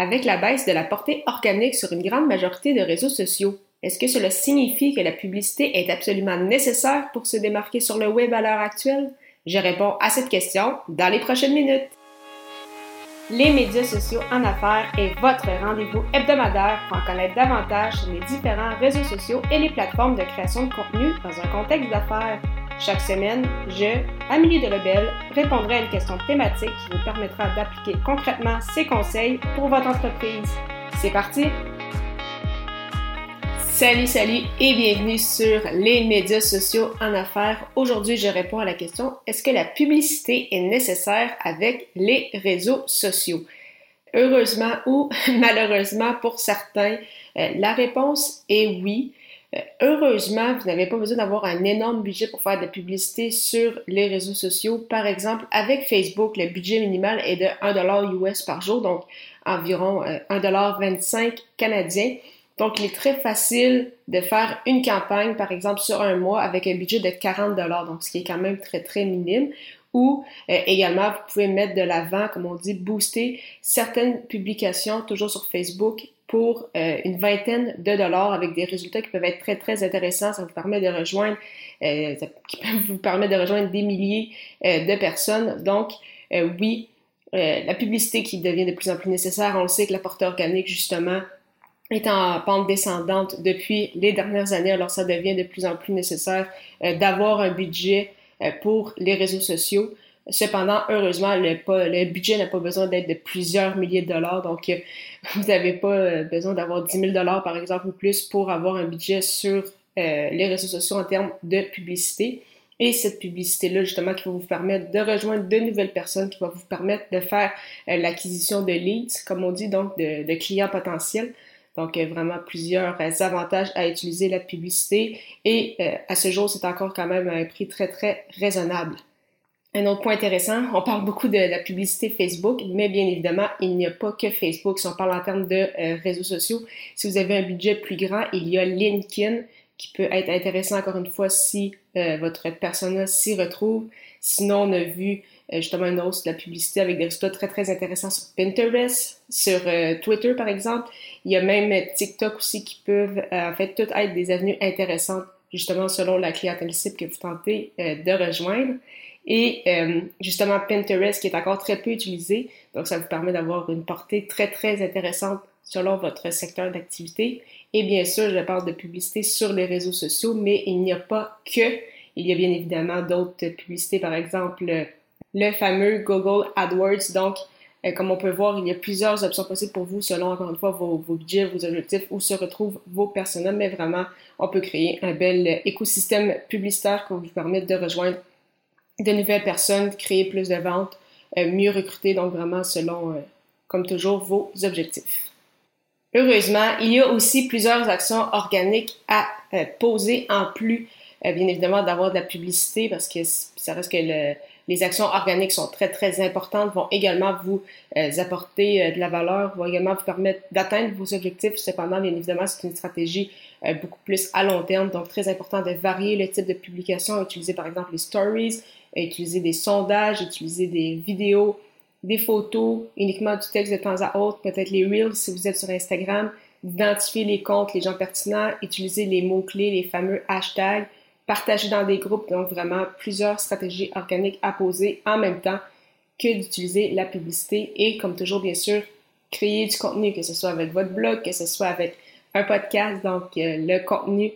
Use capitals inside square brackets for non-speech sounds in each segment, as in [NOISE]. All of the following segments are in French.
Avec la baisse de la portée organique sur une grande majorité de réseaux sociaux, est-ce que cela signifie que la publicité est absolument nécessaire pour se démarquer sur le web à l'heure actuelle? Je réponds à cette question dans les prochaines minutes. Les médias sociaux en affaires est votre rendez-vous hebdomadaire pour en connaître davantage sur les différents réseaux sociaux et les plateformes de création de contenu dans un contexte d'affaires. Chaque semaine, je, Amélie Delebel, répondrai à une question thématique qui vous permettra d'appliquer concrètement ces conseils pour votre entreprise. C'est parti! Salut, salut et bienvenue sur les médias sociaux en affaires. Aujourd'hui, je réponds à la question est-ce que la publicité est nécessaire avec les réseaux sociaux? Heureusement ou [LAUGHS] malheureusement pour certains, euh, la réponse est oui. Euh, heureusement, vous n'avez pas besoin d'avoir un énorme budget pour faire de la publicité sur les réseaux sociaux. Par exemple, avec Facebook, le budget minimal est de 1$ US par jour, donc environ 1,25$ euh, canadien. Donc, il est très facile de faire une campagne, par exemple, sur un mois avec un budget de 40 donc ce qui est quand même très, très minime. Ou euh, également, vous pouvez mettre de l'avant, comme on dit, booster certaines publications, toujours sur Facebook, pour euh, une vingtaine de dollars avec des résultats qui peuvent être très, très intéressants. Ça vous permet de rejoindre, euh, peuvent vous permettre de rejoindre des milliers de personnes. Donc, oui, la publicité qui devient de plus en plus nécessaire. On le sait que la portée organique, justement, est en pente descendante depuis les dernières années, alors ça devient de plus en plus nécessaire euh, d'avoir un budget euh, pour les réseaux sociaux. Cependant, heureusement, le, le budget n'a pas besoin d'être de plusieurs milliers de dollars, donc euh, [LAUGHS] vous n'avez pas besoin d'avoir 10 000 dollars par exemple ou plus pour avoir un budget sur les réseaux sociaux en termes de publicité. Et cette publicité-là, justement, qui va vous permettre de rejoindre de nouvelles personnes, qui va vous permettre de faire l'acquisition de leads, comme on dit, donc de, clients potentiels. Donc, vraiment plusieurs euh, avantages à utiliser la publicité et euh, à ce jour, c'est encore quand même un prix très, très raisonnable. Un autre point intéressant, on parle beaucoup de la publicité Facebook, mais bien évidemment, il n'y a pas que Facebook. Si on parle en termes de euh, réseaux sociaux, si vous avez un budget plus grand, il y a LinkedIn qui peut être intéressant encore une fois si votre persona s'y retrouve. Sinon, on a vu euh, justement une hausse de la publicité avec des résultats très très intéressants sur Pinterest, sur euh, Twitter par exemple. Il y a même TikTok aussi qui peuvent euh, en fait toutes être des avenues intéressantes justement selon la clientèle cible que vous tentez de rejoindre. Et justement Pinterest qui est encore très peu utilisé, donc ça vous permet d'avoir une portée très très intéressante selon votre secteur d'activité. Et bien sûr, je parle de publicité sur les réseaux sociaux, mais il n'y a pas que. Il y a bien évidemment d'autres publicités, par exemple le fameux Google AdWords. Donc, euh, comme on peut voir, il y a plusieurs options possibles pour vous selon, encore une fois, vos, budgets, vos objectifs, où se retrouvent vos personnes. Mais vraiment, on peut créer un bel écosystème publicitaire qui vous permettre de rejoindre de nouvelles personnes, créer plus de ventes, euh, mieux recruter, donc vraiment selon, euh, comme toujours, vos objectifs. Heureusement, il y a aussi plusieurs actions organiques à poser en plus, bien évidemment, d'avoir de la publicité parce que ça reste que le, les actions organiques sont très, très importantes, vont également vous euh, apporter euh, de la valeur, vont également vous permettre d'atteindre vos objectifs. Cependant, bien évidemment, c'est une stratégie euh, beaucoup plus à long terme, donc très important de varier le type de publication, utiliser par exemple les stories, utiliser des sondages, utiliser des vidéos, des photos, uniquement du texte de temps à autre, peut-être les reels si vous êtes sur Instagram, identifier les comptes, les gens pertinents, utiliser les mots-clés, les fameux hashtags, partager dans des groupes, donc vraiment plusieurs stratégies organiques à poser en même temps que d'utiliser la publicité et comme toujours bien sûr créer du contenu, que ce soit avec votre blog, que ce soit avec un podcast, donc euh, le contenu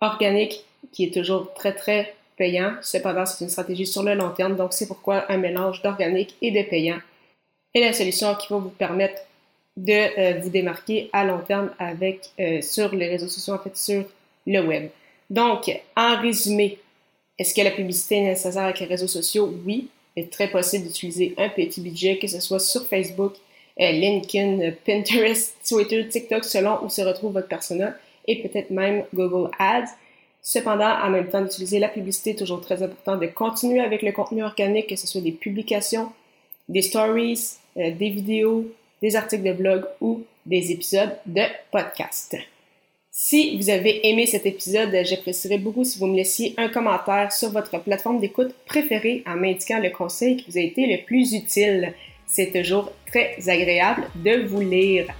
organique qui est toujours très très payant. Cependant, c'est une stratégie sur le long terme, donc c'est pourquoi un mélange d'organique et de payant est la solution qui va vous permettre de euh, vous démarquer à long terme avec euh, sur les réseaux sociaux, en fait sur le web. Donc, en résumé, est-ce que la publicité est nécessaire avec les réseaux sociaux? Oui. Il est très possible d'utiliser un petit budget, que ce soit sur Facebook, euh, LinkedIn, Pinterest, Twitter, TikTok, selon où se retrouve votre persona, et peut-être même Google Ads. Cependant, en même temps d'utiliser la publicité, toujours très important de continuer avec le contenu organique, que ce soit des publications, des stories, euh, des vidéos, des articles de blog ou des épisodes de podcast. Si vous avez aimé cet épisode, j'apprécierais beaucoup si vous me laissiez un commentaire sur votre plateforme d'écoute préférée en m'indiquant le conseil qui vous a été le plus utile. C'est toujours très agréable de vous lire.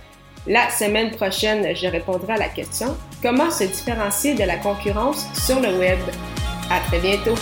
La semaine prochaine, je répondrai à la question Comment se différencier de la concurrence sur le web? À très bientôt